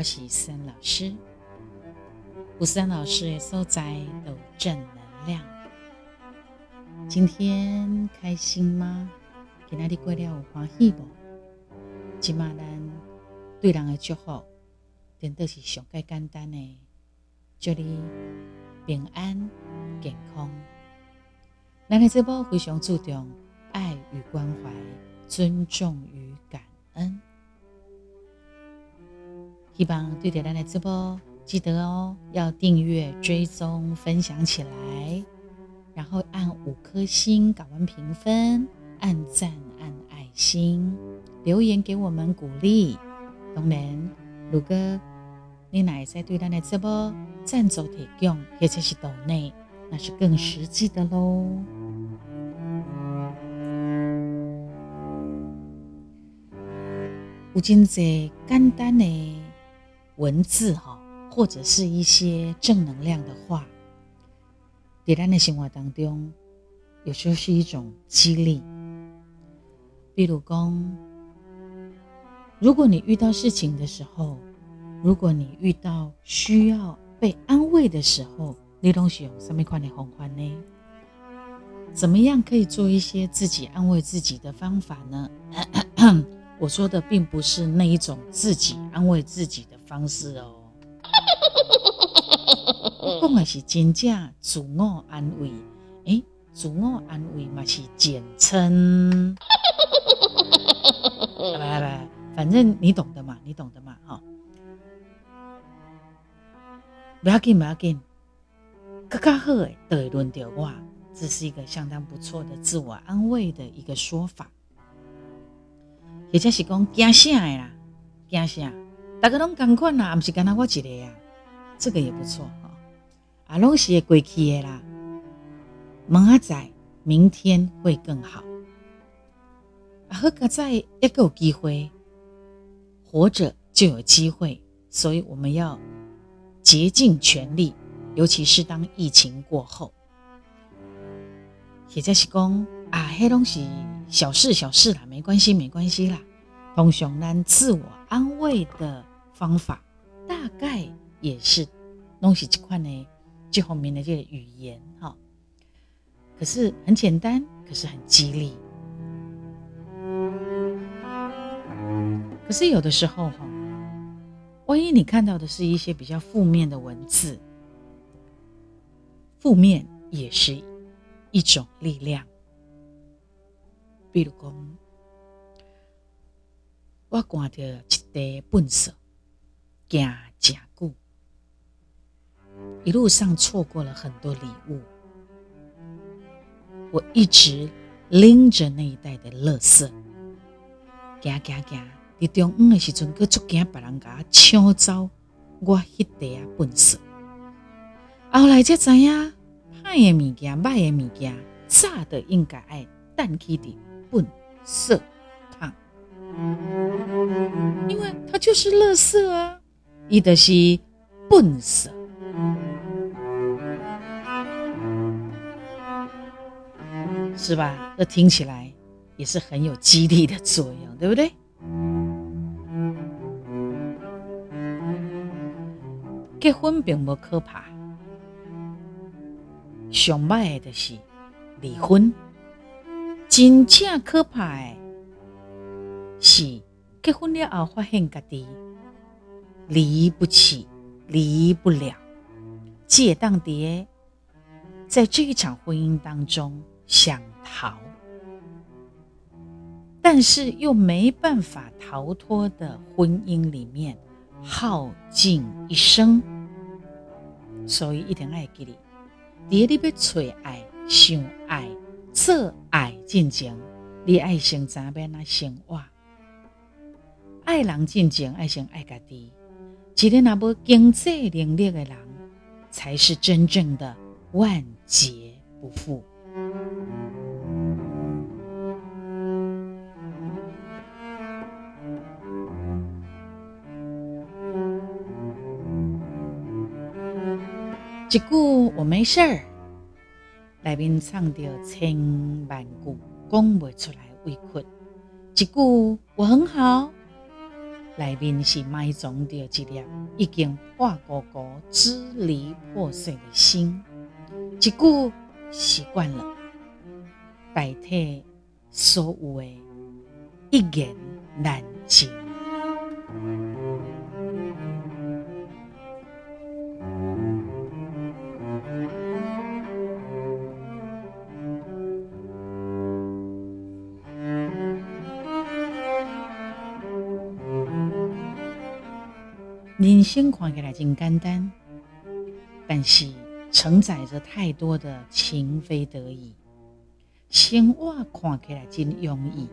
我是森老师。吴森老师的所在都正能量。今天开心吗？今天你过了有欢喜无？今嘛咱对人的祝福，真的是上介简单的，祝你平安健康。咱的这波非常注重爱与关怀、尊重与感恩。希望对着咱的直播，记得哦，要订阅、追踪、分享起来，然后按五颗星搞完评分，按赞、按爱心，留言给我们鼓励。当然，如果你乃在对咱的直播赞助提供，或者是岛内，那是更实际的喽。有真济简单的。文字哈，或者是一些正能量的话，在咱的生活当中，有时候是一种激励。比如讲，如果你遇到事情的时候，如果你遇到需要被安慰的时候，你东西用什么款的方法呢？怎么样可以做一些自己安慰自己的方法呢？我说的并不是那一种自己安慰自己的方式哦，我讲的是真正自我安慰。哎，自我安慰嘛是简称，来来来，反正你懂的嘛，你懂的嘛，哈。不要紧，不要紧，更加好诶，都会轮到我。这是一个相当不错的自我安慰的一个说法。或者是讲惊啥啦，惊啥？大家拢共款啦，毋是干那我一个呀，这个也不错哈。啊，拢是会过去的啦。明仔载，明天会更好。啊，好个在一个有机会，活着就有机会，所以我们要竭尽全力，尤其是当疫情过后。或者是讲啊，迄拢是。小事小事啦，没关系没关系啦。通常咱自我安慰的方法，大概也是弄起这块呢，最后面的这个语言哈。可是很简单，可是很激励。可是有的时候哈，万一你看到的是一些比较负面的文字，负面也是一种力量。比如讲，我看到一袋粪扫，行真久，一路上错过了很多礼物。我一直拎着那一袋的垃圾，行行行，伫中午的时阵，佮足惊别人甲抢走我迄袋啊粪扫。后来才知影，歹的物件、歹的物件，早的应该爱等起的。笨色烫，因为它就是垃圾啊，伊著是笨色，是吧？这听起来也是很有激励的作用，对不对？结婚并不可怕，上歹的就是离婚。真正可怕的，是结婚了后发现家己离不起、离不了，借当爹，在这一场婚姻当中想逃，但是又没办法逃脱的婚姻里面耗尽一生，所以一定爱记得，爹你要找爱、想爱。做爱进前，你爱先怎边啊生活？爱人进前，爱先爱家己。一个那无经济能力的人，才是真正的万劫不复。一句我没事儿。内面唱着千万句讲不出来委屈，一句我很好，内面是埋藏着一粒已经化糊糊、支离破碎的心。一句习惯了，代替所有的一言难尽。人生看起来真简单，但是承载着太多的情非得已。生活看起来真容易，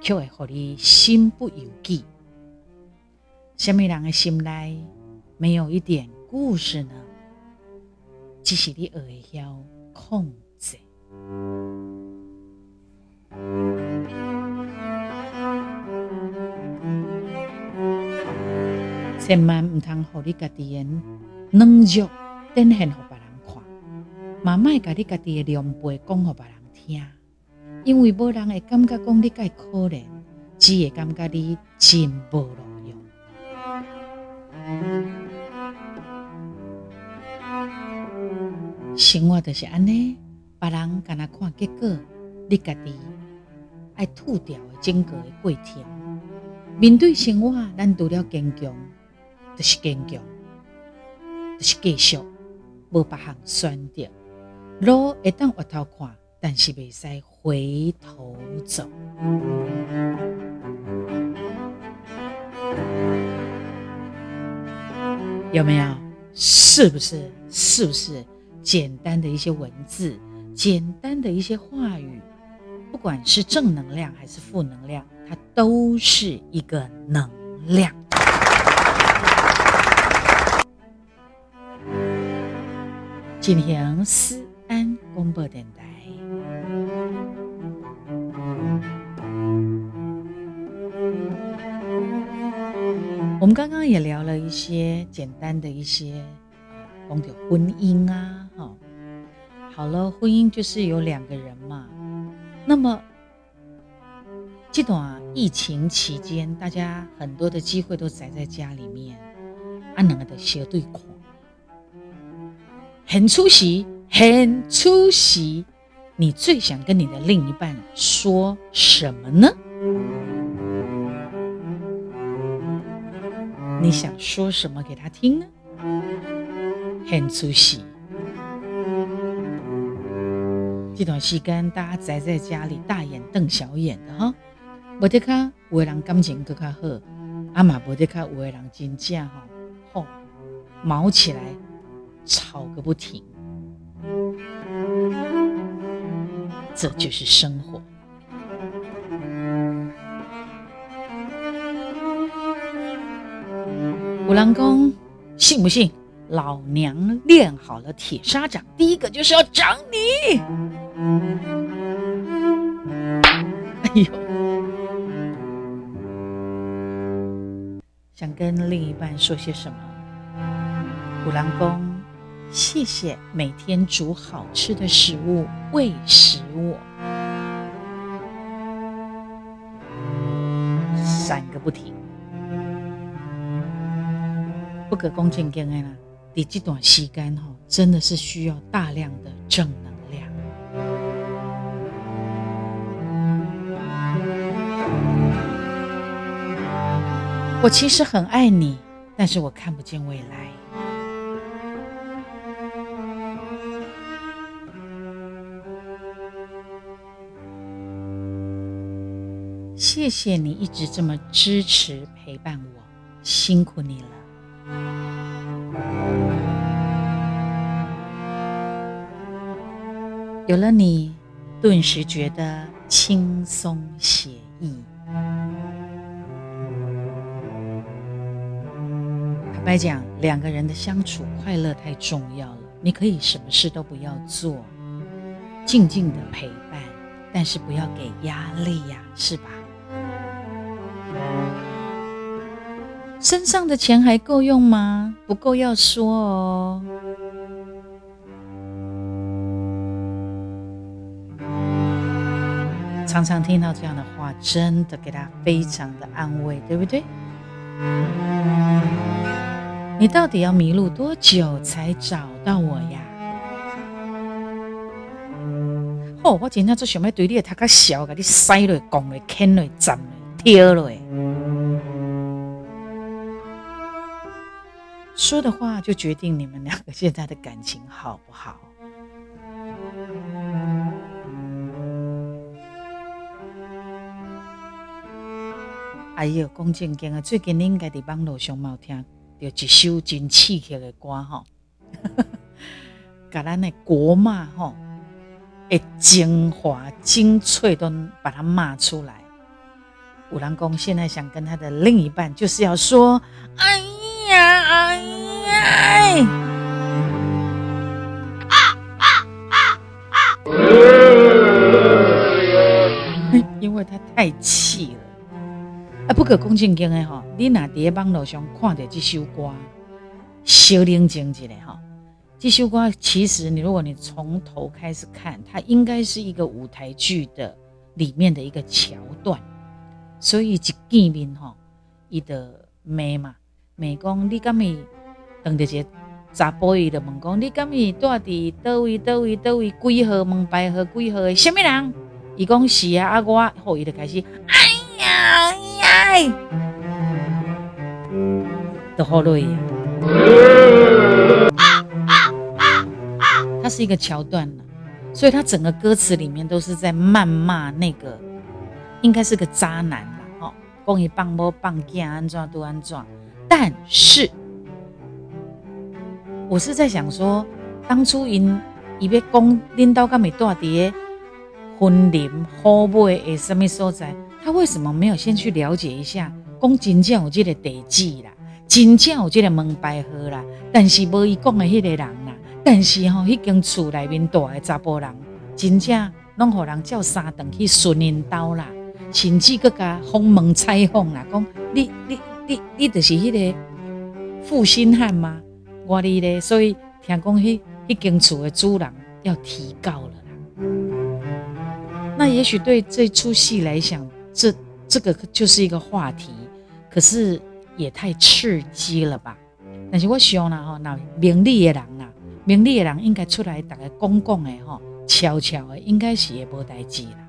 却会让你心不由己。什么人的心内没有一点故事呢？只是你会控制。千万唔通互你家己诶软弱展现互别人看，嘛莫甲你家己诶良背讲互别人听，因为无人会感觉讲你介可怜，只会感觉你真无路用。生活就是安尼，别人干那看结果，你家己爱吐掉诶整个的过程。面对生活，咱除了坚强。就是坚强，就是继续，无别项选择。路会当回头看，但是未使回头走。有没有？是不是？是不是？简单的一些文字，简单的一些话语，不管是正能量还是负能量，它都是一个能量。进行思安广播电台。我们刚刚也聊了一些简单的一些，讲到婚姻啊，哈，好了，婚姻就是有两个人嘛。那么这段疫情期间，大家很多的机会都宅在家里面，啊，两个的相对看。很出席，很出席。你最想跟你的另一半说什么呢？你想说什么给他听呢？很出席。这段时间大家宅在家里，大眼瞪小眼的哈。无得卡，有的人感情更加好，阿妈无得卡，有的人真正哈，吼，毛起来。吵个不停，这就是生活。五郎公，信不信？老娘练好了铁砂掌，第一个就是要掌你。哎呦，想跟另一半说些什么？五郎公。谢谢每天煮好吃的食物喂食我，闪个不停。不可恭敬敬爱啦，你这段时间哈，真的是需要大量的正能量。我其实很爱你，但是我看不见未来。谢谢你一直这么支持陪伴我，辛苦你了。有了你，顿时觉得轻松写意。坦白讲，两个人的相处快乐太重要了，你可以什么事都不要做，静静的陪伴，但是不要给压力呀，是吧？身上的钱还够用吗？不够要说哦。常常听到这样的话，真的给他非常的安慰，对不对？你到底要迷路多久才找到我呀？哦，我今天做想要对你的头壳笑，给你塞落、讲落、啃落、斩落、挑落。说的话就决定你们两个现在的感情好不好？哎呦，讲正经啊，最近你应该伫网络上冇听到一首真刺激的歌吼，把咱的国骂吼的精华精粹都把它骂出来。五郎公现在想跟他的另一半，就是要说，哎呀，哎呀，啊啊啊啊！因为他太气了。啊，不可恭敬敬的吼，你若伫网络上看到这首歌，小冷静一下吼。这首歌其实你如果你从头开始看，它应该是一个舞台剧的里面的一个桥段。所以一见面吼，伊的骂嘛，骂讲你敢咪当着一个查甫伊就问讲你敢咪住伫倒位倒位倒位几号门牌号几号的什么人？伊讲是啊，啊我后伊就开始哎呀。哎呀，都好累呀！它是一个桥段呢，所以它整个歌词里面都是在谩骂那个，应该是个渣男啦，哈，讲伊棒波棒剑安怎都安怎。但是，我是在想说，当初因伊要讲领导敢咪住伫婚林好买诶什么所在？他为什么没有先去了解一下？讲真正有这个地址啦，真正有这个门牌号啦，但是无伊讲的迄个人啦，但是吼，迄间厝内面住的查甫人，真正拢互人叫三顿去顺引刀啦，甚至搁加封门采访啦，讲你你你你就是迄个负心汉吗？我哩咧，所以听讲迄迄间厝的主人要提告了啦。那也许对这出戏来讲，这这个就是一个话题，可是也太刺激了吧？但是我想啦吼，那明理的人啦，明理的人应该出来大家公共的吼，悄悄的应该是也无代志啦，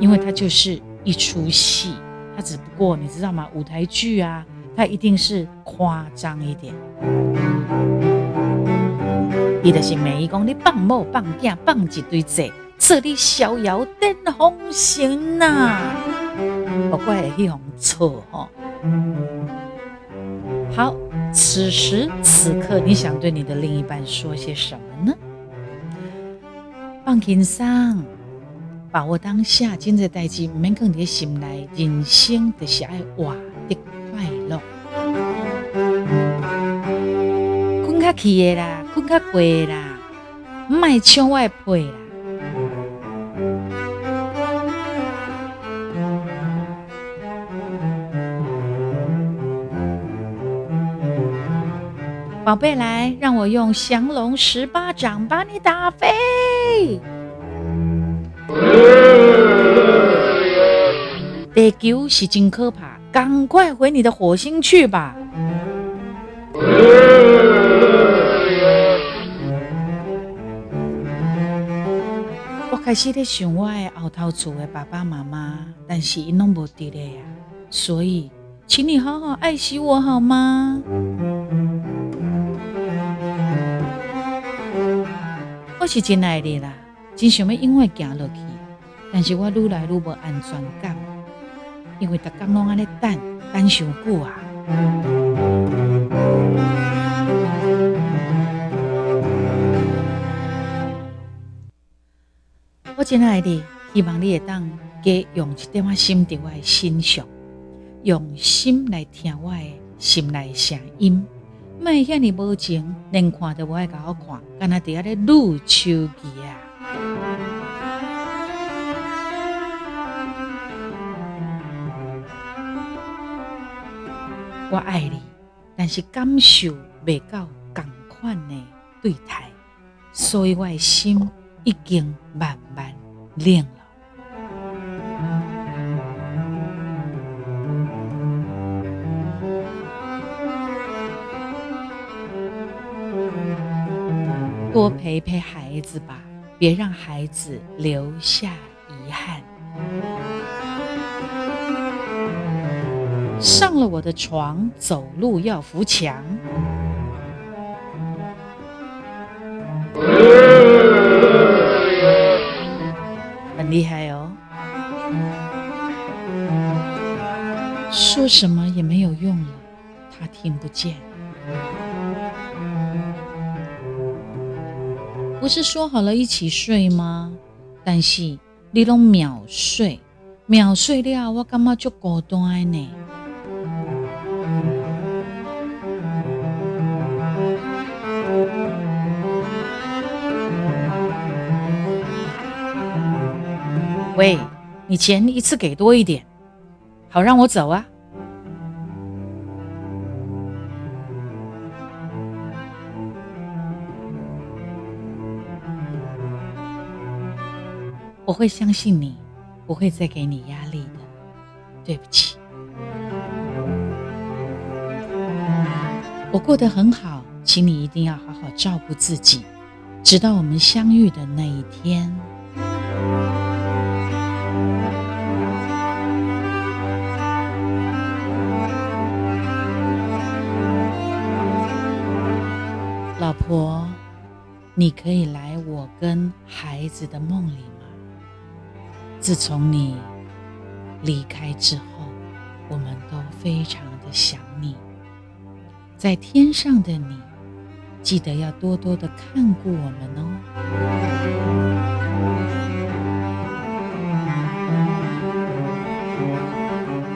因为它就是一出戏，它只不过你知道吗？舞台剧啊，它一定是夸张一点。伊就是每一讲你放某放囝放一堆债。这里逍遥登红线呐，不怪一红错哈。好，此时此刻，你想对你的另一半说些什么呢？放轻松，把握当下，今日代志唔，免放在心内，人生就是爱活的快乐。困较起的啦，困较过啦，卖抢我的被啦。宝贝，来，让我用降龙十八掌把你打飞。地球是真可怕，赶快回你的火星去吧。我开始在想我的后头厝的爸爸妈妈，但是因拢无伫咧呀，所以，请你好好爱惜我好吗？我是真爱你啦，真想要永远行落去，但是我愈来愈无安全感，因为逐工拢安尼等等上久啊。我真爱你，希望你会当加用一点仔心伫我的身上，用心来听我的心内声音。莫遐尼无情，连看都无爱甲我看，干那伫遐咧撸手机啊！我爱你，但是感受未到同款的对待，所以我的心已经慢慢冷了。多陪陪孩子吧，别让孩子留下遗憾。上了我的床，走路要扶墙。很厉害哦，说什么也没有用了，他听不见。不是说好了一起睡吗？但是你拢秒睡，秒睡了，我感觉就孤单呢。喂，你钱一次给多一点，好让我走啊！我会相信你，不会再给你压力的。对不起，我过得很好，请你一定要好好照顾自己，直到我们相遇的那一天。你可以来我跟孩子的梦里吗？自从你离开之后，我们都非常的想你。在天上的你，记得要多多的看顾我们哦。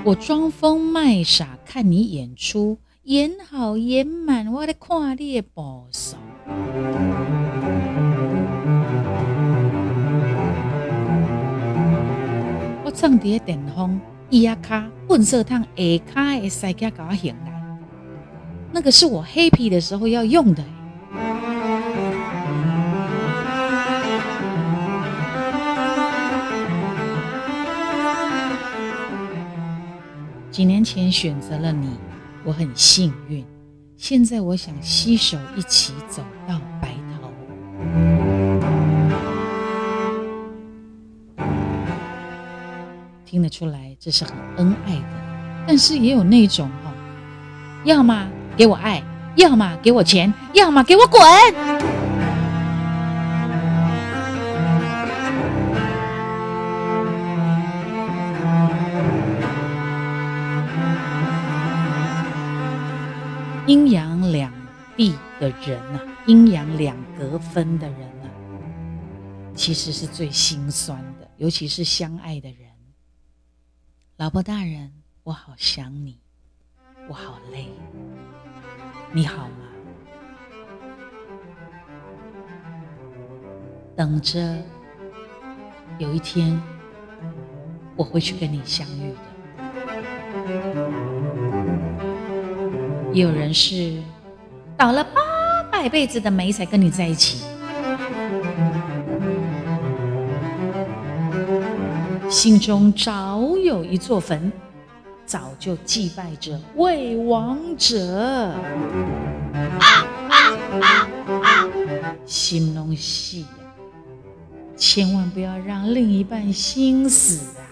我装疯卖傻看你演出。演好演满，我在看你的步数。我藏伫电风，伊阿卡粪色烫下卡的塞卡搞醒来，那个是我黑皮的时候要用的。几年前选择了你。我很幸运，现在我想携手一起走到白听得出来，这是很恩爱的，但是也有那种哈，要么给我爱，要么给我钱，要么给我滚。阴阳两地的人呐，阴阳两隔分的人呐，其实是最心酸的，尤其是相爱的人。老婆大人，我好想你，我好累，你好吗？等着，有一天我会去跟你相遇的。也有人是倒了八百辈子的霉才跟你在一起，心中早有一座坟，早就祭拜着未亡者。心中戏呀，千万不要让另一半心死啊！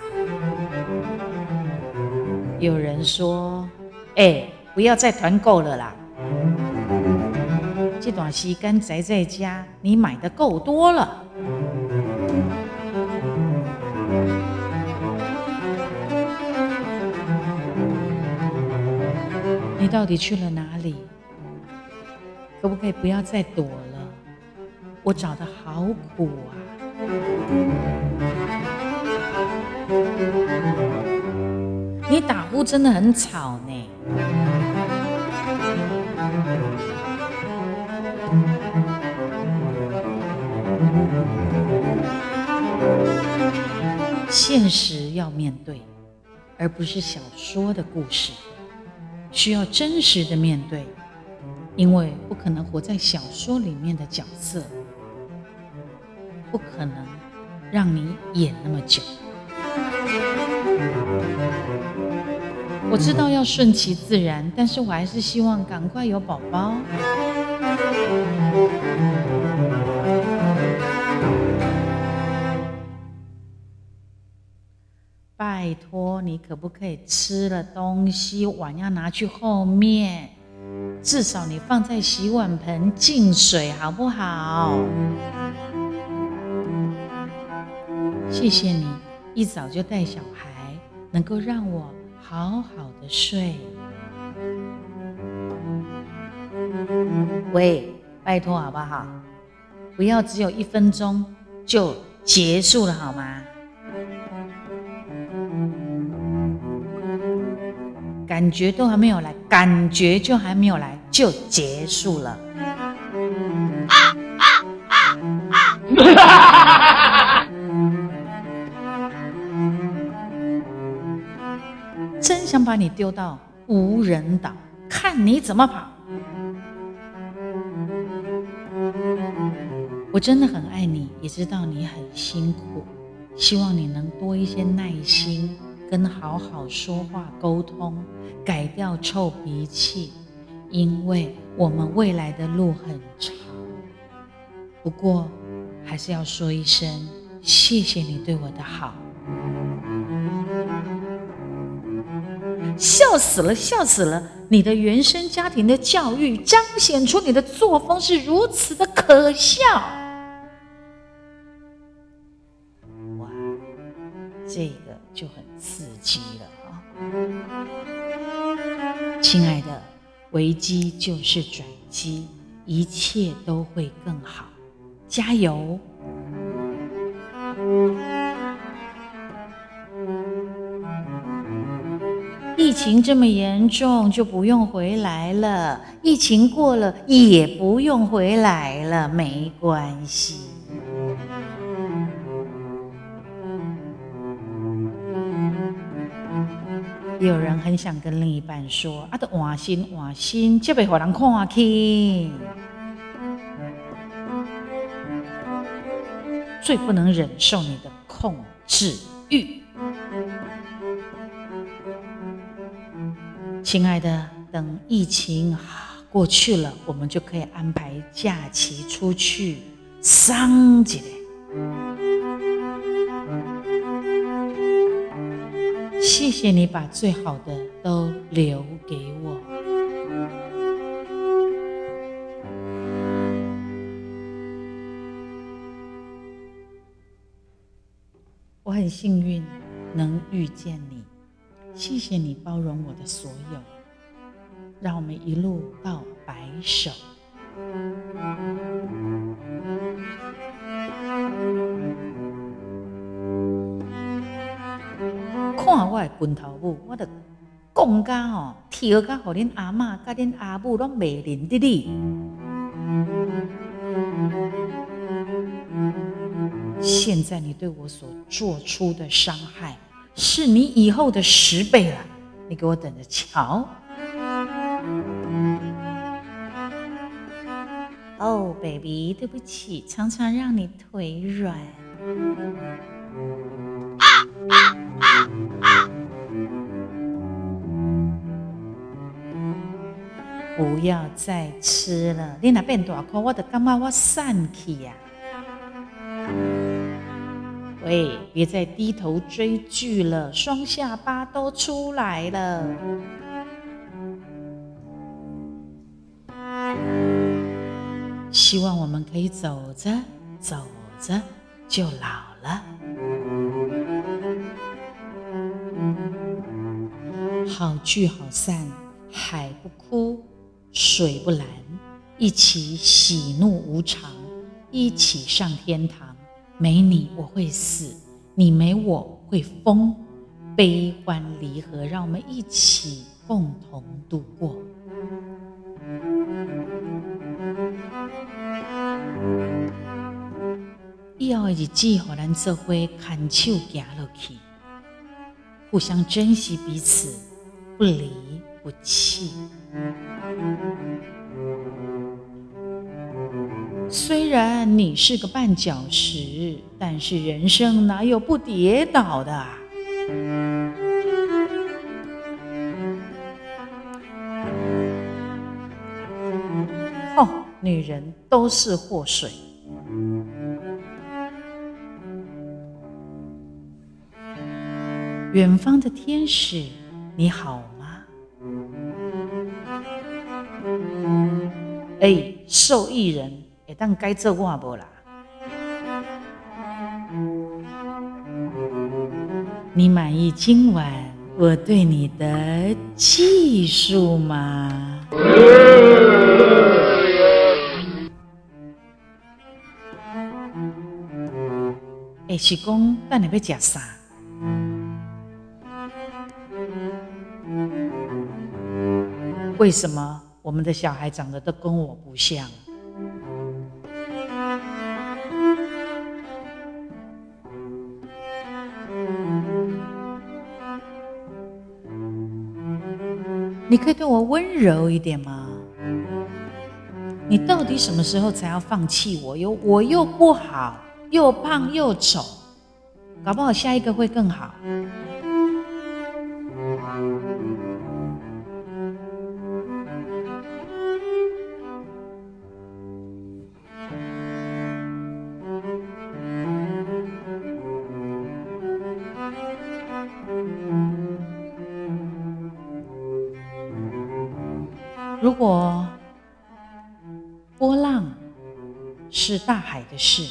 有人说：“哎。”不要再团购了啦！这段时间宅在家，你买的够多了。到底去了哪里？可不可以不要再躲了？我找的好苦啊！你打呼真的很吵呢。现实要面对，而不是小说的故事，需要真实的面对因为不可能活在小说里面的角色不可能让你演那么久。我知道要顺其自然但是我还是希望赶快有宝宝。拜托你，可不可以吃了东西碗要拿去后面？至少你放在洗碗盆进水好不好？谢谢你一早就带小孩，能够让我好好的睡。喂，拜托好不好？不要只有一分钟就结束了好吗？感觉都还没有来，感觉就还没有来就结束了。真想把你丢到无人岛，看你怎么跑！我真的很爱你，也知道你很辛苦，希望你能多一些耐心，跟好好说话沟通，改掉臭脾气，因为我们未来的路很长。不过，还是要说一声谢谢你对我的好。笑死了，笑死了！你的原生家庭的教育彰显出你的作风是如此的可笑。哇这个就很亲爱的，危机就是转机，一切都会更好，加油！疫情这么严重，就不用回来了；疫情过了，也不用回来了，没关系。有人很想跟另一半说：“啊，得换心换心，这被互人看去。”最不能忍受你的控制欲，亲爱的，等疫情过去了，我们就可以安排假期出去赏一。谢谢你把最好的都留给我。我很幸运能遇见你，谢谢你包容我的所有，让我们一路到白首。我的拳头母，我着讲甲吼，跳甲，互恁阿嬷甲恁阿母拢袂认得你。现在你对我所做出的伤害，是你以后的十倍了。你给我等着瞧。哦，baby，对不起，常常让你腿软。不要再吃了，你那变大块，我都感觉我散气呀。喂，别再低头追剧了，双下巴都出来了。希望我们可以走着走着就老了。好聚好散，海不枯。水不蓝，一起喜怒无常，一起上天堂。没你我会死，你没我会疯。悲欢离合，让我们一起共同度过。以后的日子，和咱做伙牵手行落去，互相珍惜彼此，不离不弃。虽然你是个绊脚石，但是人生哪有不跌倒的？哦，女人都是祸水。远方的天使，你好哎，受益人，哎，但该做我无啦？你满意今晚我对你的技术吗？哎，是讲等你要食啥？为什么我们的小孩长得都跟我不像？你可以对我温柔一点吗？你到底什么时候才要放弃我？又我又不好，又胖又丑，搞不好下一个会更好。大海的事，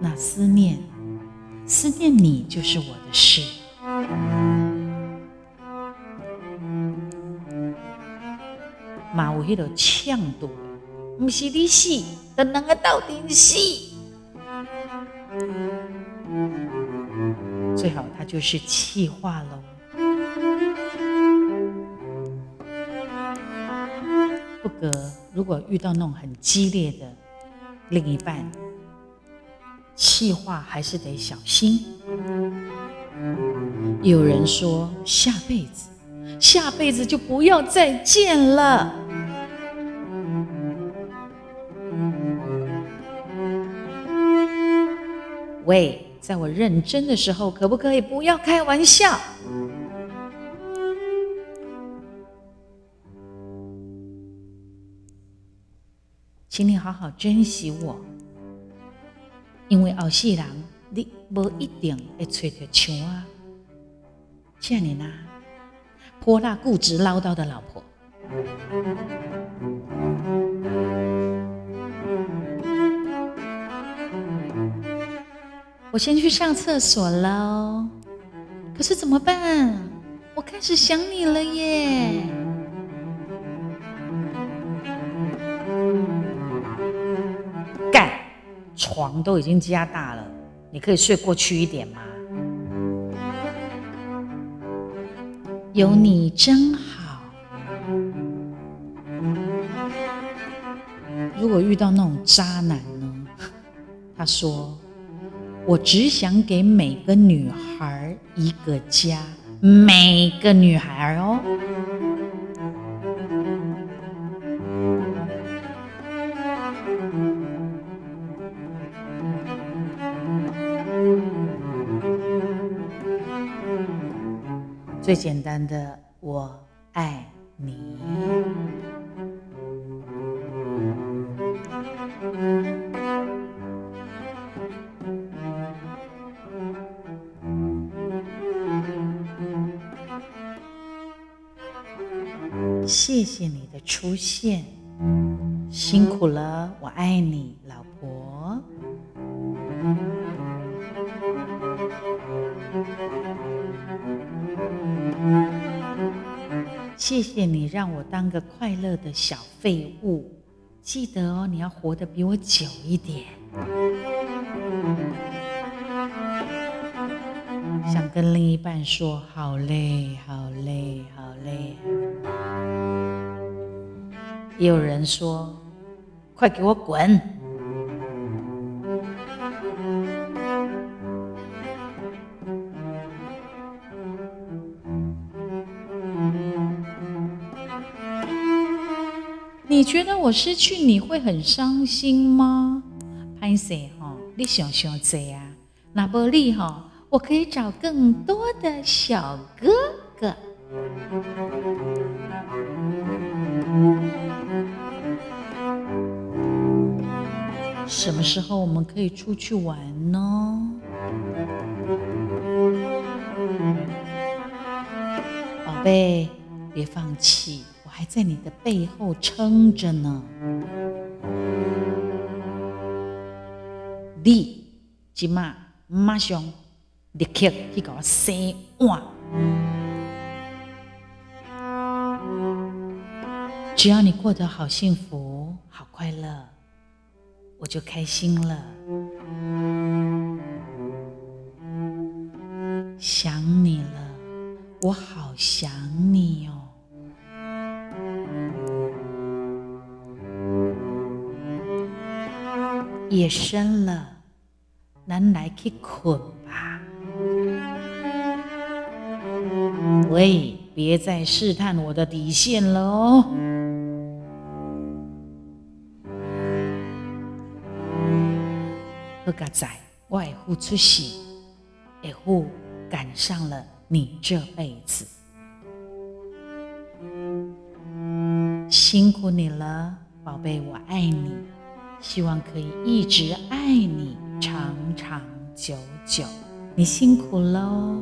那思念，思念你就是我的事。嘛有迄个呛度，不是你死，等两个到底死。最好他就是气化喽。不隔，如果遇到那种很激烈的另一半，气话还是得小心。有人说下辈子，下辈子就不要再见了。喂，在我认真的时候，可不可以不要开玩笑？请你好好珍惜我，因为后世人你无一定会找到像我这样呢泼辣、固执、唠叨的老婆。我先去上厕所喽，可是怎么办？我开始想你了耶。床都已经加大了，你可以睡过去一点吗？有你真好。如果遇到那种渣男呢？他说：“我只想给每个女孩一个家，每个女孩哦。”最简单的，我谢谢你让我当个快乐的小废物，记得哦，你要活得比我久一点。想跟另一半说，好累，好累，好累。也有人说，快给我滚。我失去你会很伤心吗？潘 s 哈，你想想这样，那不利哈，我可以找更多的小哥哥。什么时候我们可以出去玩呢？宝贝，别放弃，在你的背后撑着呢。你即马马上立刻去给我洗碗，只要你过得好幸福、好快乐，我就开心了。想你了，我好想你哦。夜深了，咱来去困吧。喂，别再试探我的底线了哦。好个仔，我会付出时，会付赶上了你这辈子，辛苦你了，宝贝，我爱你。希望可以一直爱你，长长久久。你辛苦喽。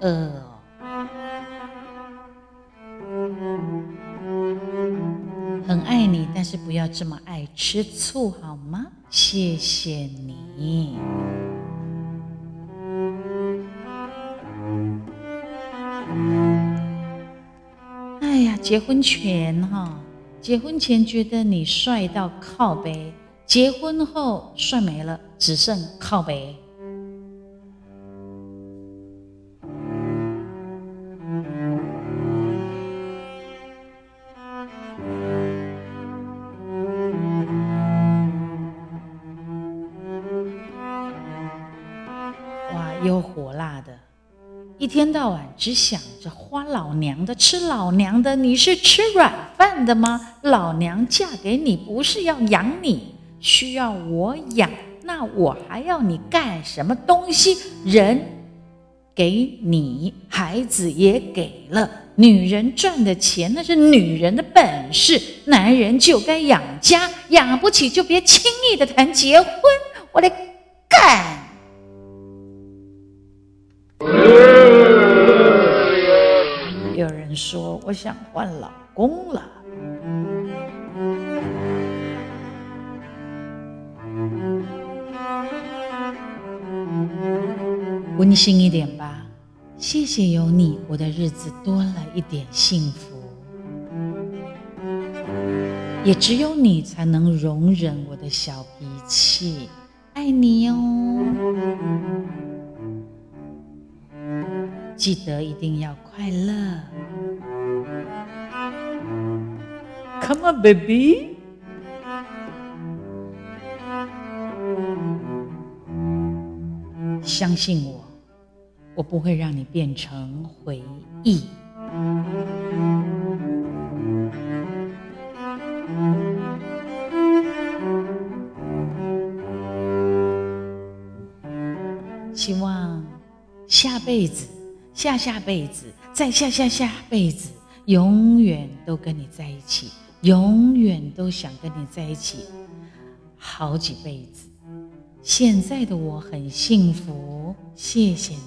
饿，很爱你，但是不要这么爱吃醋好吗？谢谢你。哎呀，结婚前哈，结婚前觉得你帅到靠背，结婚后帅没了，只剩靠背。一天到晚只想着花老娘的、吃老娘的。你是吃软饭的吗？老娘嫁给你不是要养你，需要我养，那我还要你干什么东西？人给你，孩子也给了。女人赚的钱那是女人的本事，男人就该养家，养不起就别轻易的谈结婚。我的说：“我想换老公了。”温馨一点吧，谢谢有你，我的日子多了一点幸福。也只有你才能容忍我的小脾气，爱你哦。记得一定要快乐，Come on, baby。相信我，我不会让你变成回忆。希望下辈子。下下辈子，再下下下辈子，永远都跟你在一起，永远都想跟你在一起，好几辈子。现在的我很幸福，谢谢你。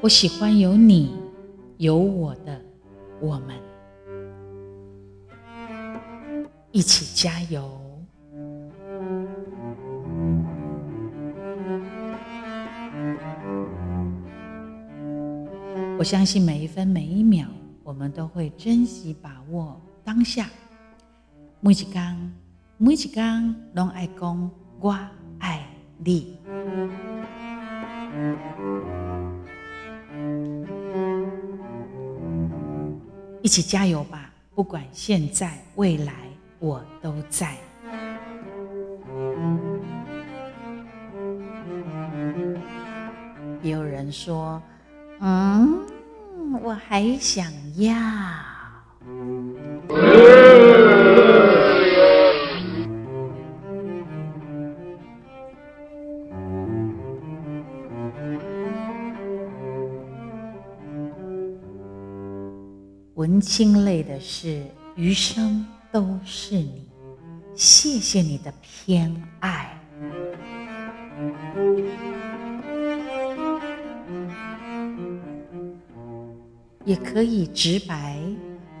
我喜欢有你，有我的，我们一起加油。我相信每一分每一秒，我们都会珍惜把握当下。每一刚，每一刚，拢爱讲我爱你，一起加油吧！不管现在、未来，我都在。也有人说。嗯，我还想要。文青泪的是余生都是你，谢谢你的偏爱。也可以直白，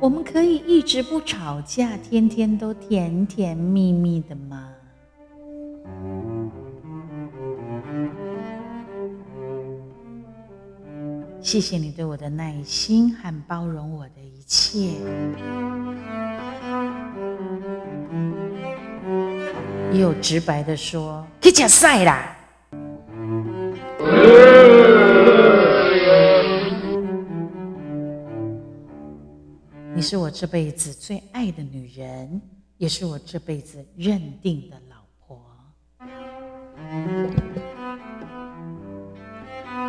我们可以一直不吵架，天天都甜甜蜜蜜的吗？谢谢你对我的耐心和包容我的一切。也有直白的说，去吃晒啦。你是我这辈子最爱的女人，也是我这辈子认定的老婆。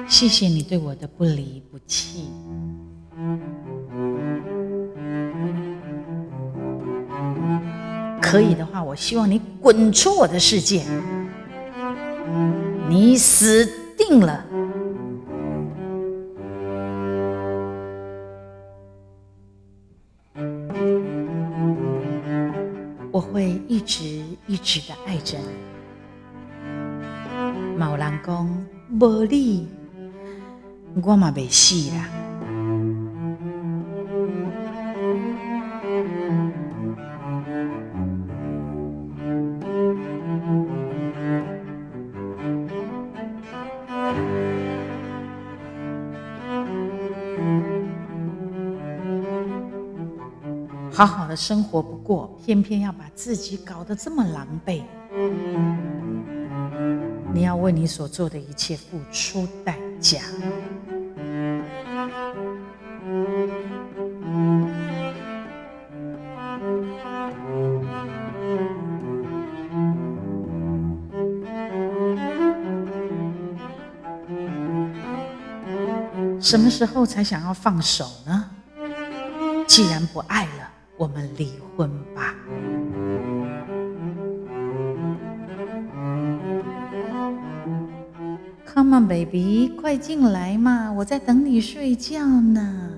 谢谢你对我的不离不弃。可以的话，我希望你滚出我的世界。你死定了。直一直的爱着你。某人讲无你，我嘛未死啦。好好的生活不过，偏偏要把自己搞得这么狼狈。你要为你所做的一切付出代价。什么时候才想要放手呢？既然不爱了。离婚吧，Come on, baby，快进来嘛，我在等你睡觉呢。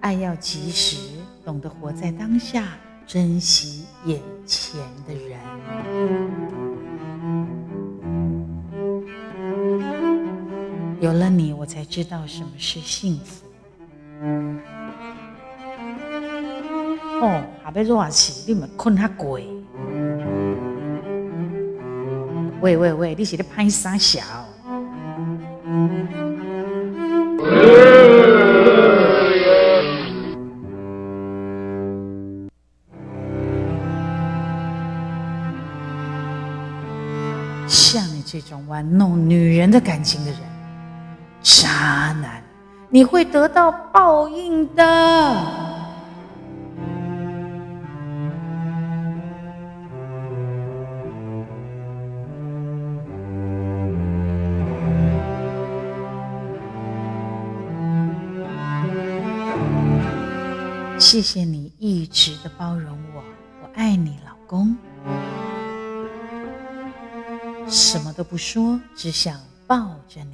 爱要及时，懂得活在当下，珍惜眼前知道什么是幸福。哦，下边热起，你们困哈鬼？喂喂喂，你是咧拍啥小？像你这种玩弄女人的感情的人。你会得到报应的。谢谢你一直的包容我，我爱你，老公。什么都不说，只想抱着你。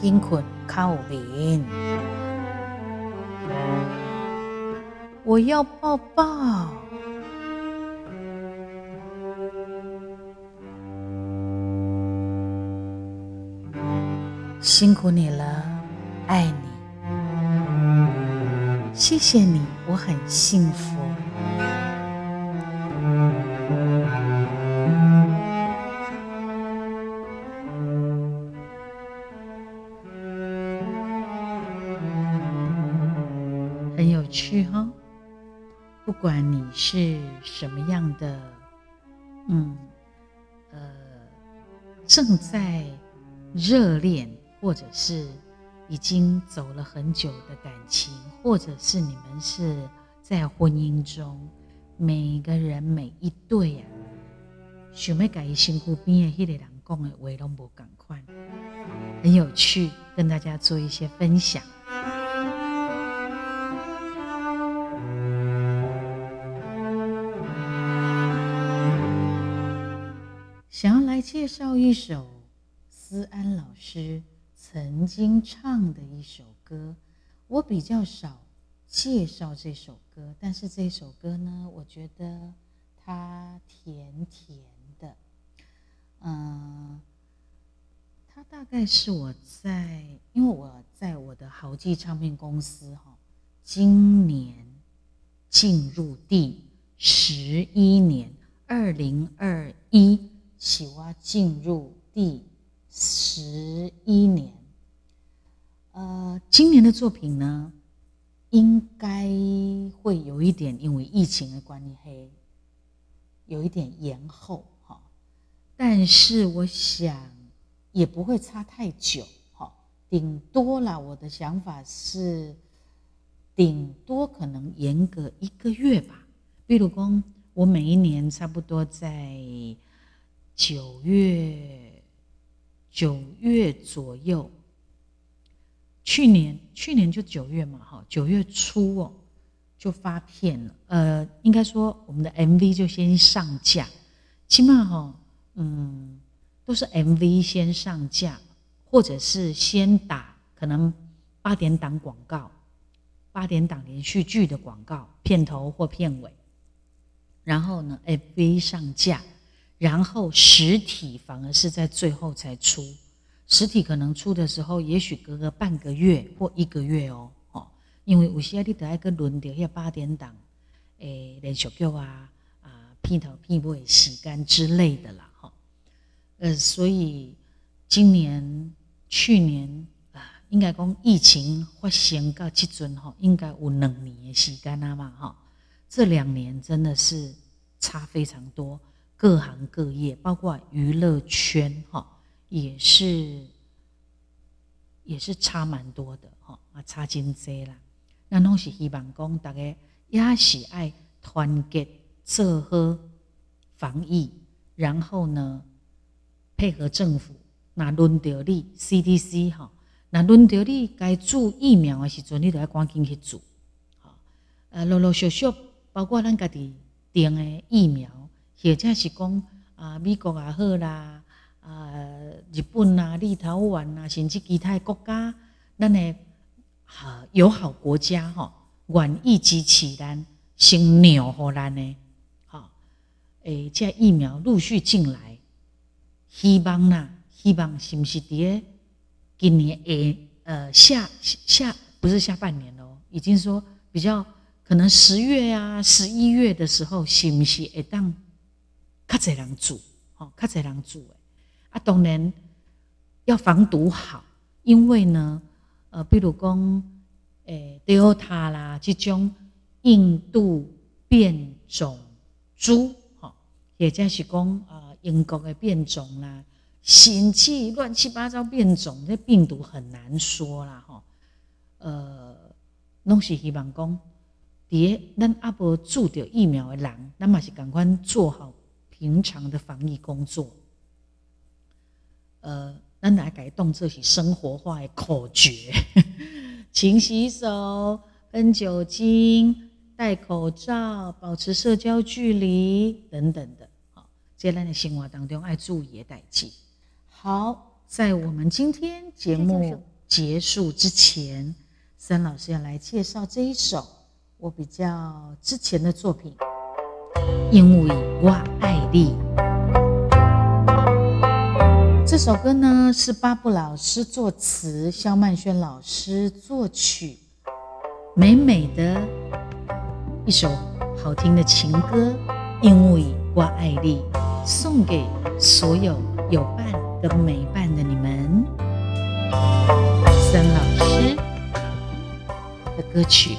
紧困靠边，我要抱抱。辛苦你了，爱你，谢谢你，我很幸福。不管你是什么样的，嗯，呃，正在热恋，或者是已经走了很久的感情，或者是你们是在婚姻中，每个人每一对啊，想要改辛苦边的迄个人讲的话拢无共款，很有趣，跟大家做一些分享。介绍一首思安老师曾经唱的一首歌，我比较少介绍这首歌，但是这首歌呢，我觉得它甜甜的，嗯，它大概是我在，因为我在我的豪记唱片公司哈，今年进入第十一年，二零二一。喜蛙进入第十一年，呃，今年的作品呢，应该会有一点因为疫情的关系，有一点延后哈。但是我想也不会差太久哈，顶多啦，我的想法是，顶多可能延个一个月吧。比如说，我每一年差不多在。九月，九月左右。去年，去年就九月嘛，哈，九月初哦，就发片了。呃，应该说我们的 MV 就先上架，起码哈，嗯，都是 MV 先上架，或者是先打可能八点档广告，八点档连续剧的广告片头或片尾，然后呢，MV 上架。然后实体反而是在最后才出，实体可能出的时候，也许隔个半个月或一个月哦，哦，因为有些你得爱个轮流要八点档，诶，连续剧啊啊片头片尾洗干之类的啦，哈，呃，所以今年、去年啊，应该讲疫情发生到即阵哈，应该有两年的时间啦嘛，哈，这两年真的是差非常多。各行各业，包括娱乐圈，哈，也是也是差蛮多的，哈啊，差真多啦。那拢是希望讲，大家也是爱团结做好防疫，然后呢，配合政府，那轮到你 CDC 哈，那轮到你该做疫苗的时阵，你都要赶紧去做，好，呃，陆陆续续，包括咱家己订的疫苗。或者是讲啊，美国也好啦，啊，日本啊、立陶宛啊，甚至其他国家，咱的啊友好国家吼，愿意支持咱，先鸟互咱呢，好，诶，这疫苗陆续进来，希望啦，希望是不是伫今年诶，呃，下下不是下半年咯，已经说比较可能十月呀、十一月的时候，是不是会当？较侪人住，吼，较侪人住诶。啊，当然要防毒好，因为呢，呃，比如讲，诶，Delta 啦，这种印度变种猪，吼，也就是讲，啊，英国的变种啦，新气乱七八糟变种，这病毒很难说啦，吼，呃，拢是希望讲，伫咱阿伯注着疫苗的人，咱嘛是赶快做好。平常的防疫工作，呃，咱来改动这些生活化的口诀：勤洗手、喷酒精、戴口罩、保持社交距离等等的。好，在咱的生活当中爱注意的代际。好，在我们今天节目结束之前，森老师要来介绍这一首我比较之前的作品。因为我爱你，这首歌呢是巴布老师作词，肖曼轩老师作曲，美美的一首好听的情歌。因为我爱你，送给所有有伴跟没伴的你们。森老师的歌曲。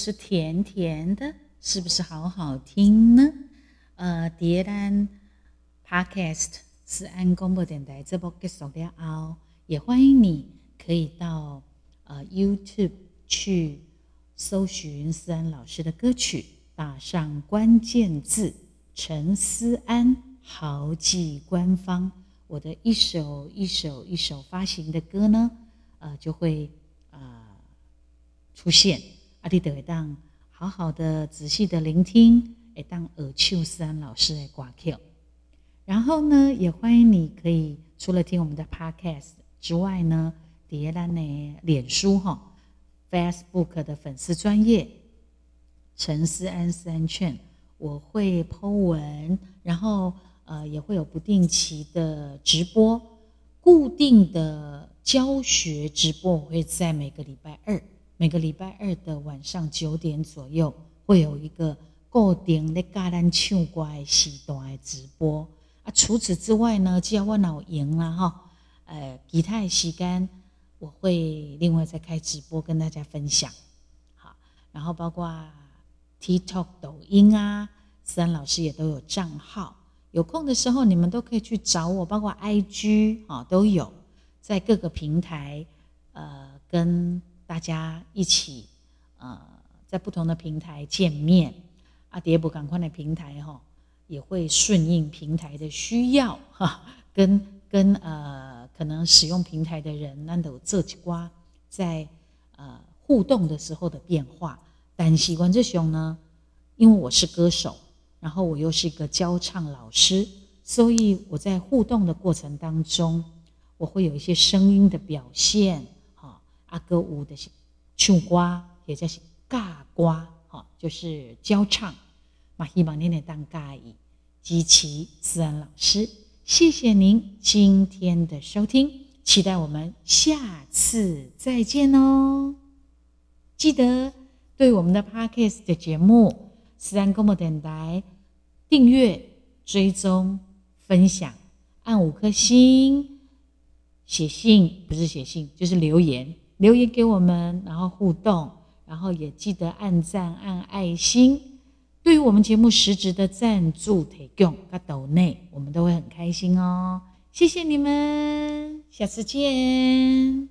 是甜甜的？是不是好好听呢？呃，蝶兰 Podcast 思安广播电台这波结束了后，也欢迎你可以到呃 YouTube 去搜寻思安老师的歌曲，打上关键字陈思安豪记官方，我的一首一首一首发行的歌呢，呃，就会呃出现。阿弟得当好好的仔细的聆听，会当耳秋思安老师的挂 Q。然后呢，也欢迎你可以除了听我们的 Podcast 之外呢，叠兰的脸书哈，Facebook 的粉丝专业陈思安思安券，我会 Po 文，然后呃也会有不定期的直播，固定的教学直播我会在每个礼拜二。每个礼拜二的晚上九点左右，会有一个固定的橄榄唱歌时段的直播。啊，除此之外呢，只要我脑赢了哈，呃，其他的时间我会另外再开直播跟大家分享。好，然后包括 TikTok、抖音啊，思安老师也都有账号，有空的时候你们都可以去找我，包括 IG 啊都有，在各个平台呃跟大家一起呃在不同的平台见面。啊，叠补赶快的平台哈，也会顺应平台的需要哈，跟跟呃，可能使用平台的人，那都这几瓜在呃互动的时候的变化。但习惯这熊呢，因为我是歌手，然后我又是一个教唱老师，所以我在互动的过程当中，我会有一些声音的表现，阿歌舞的是唱瓜，也就是尬瓜。好，就是教唱，马希望念念当嘉义及其思安老师，谢谢您今天的收听，期待我们下次再见哦！记得对我们的 Podcast 的节目思安公播电台订阅、追踪、分享，按五颗星，写信不是写信就是留言，留言给我们，然后互动。然后也记得按赞、按爱心，对于我们节目实质的赞助提供、跟抖内，我们都会很开心哦。谢谢你们，下次见。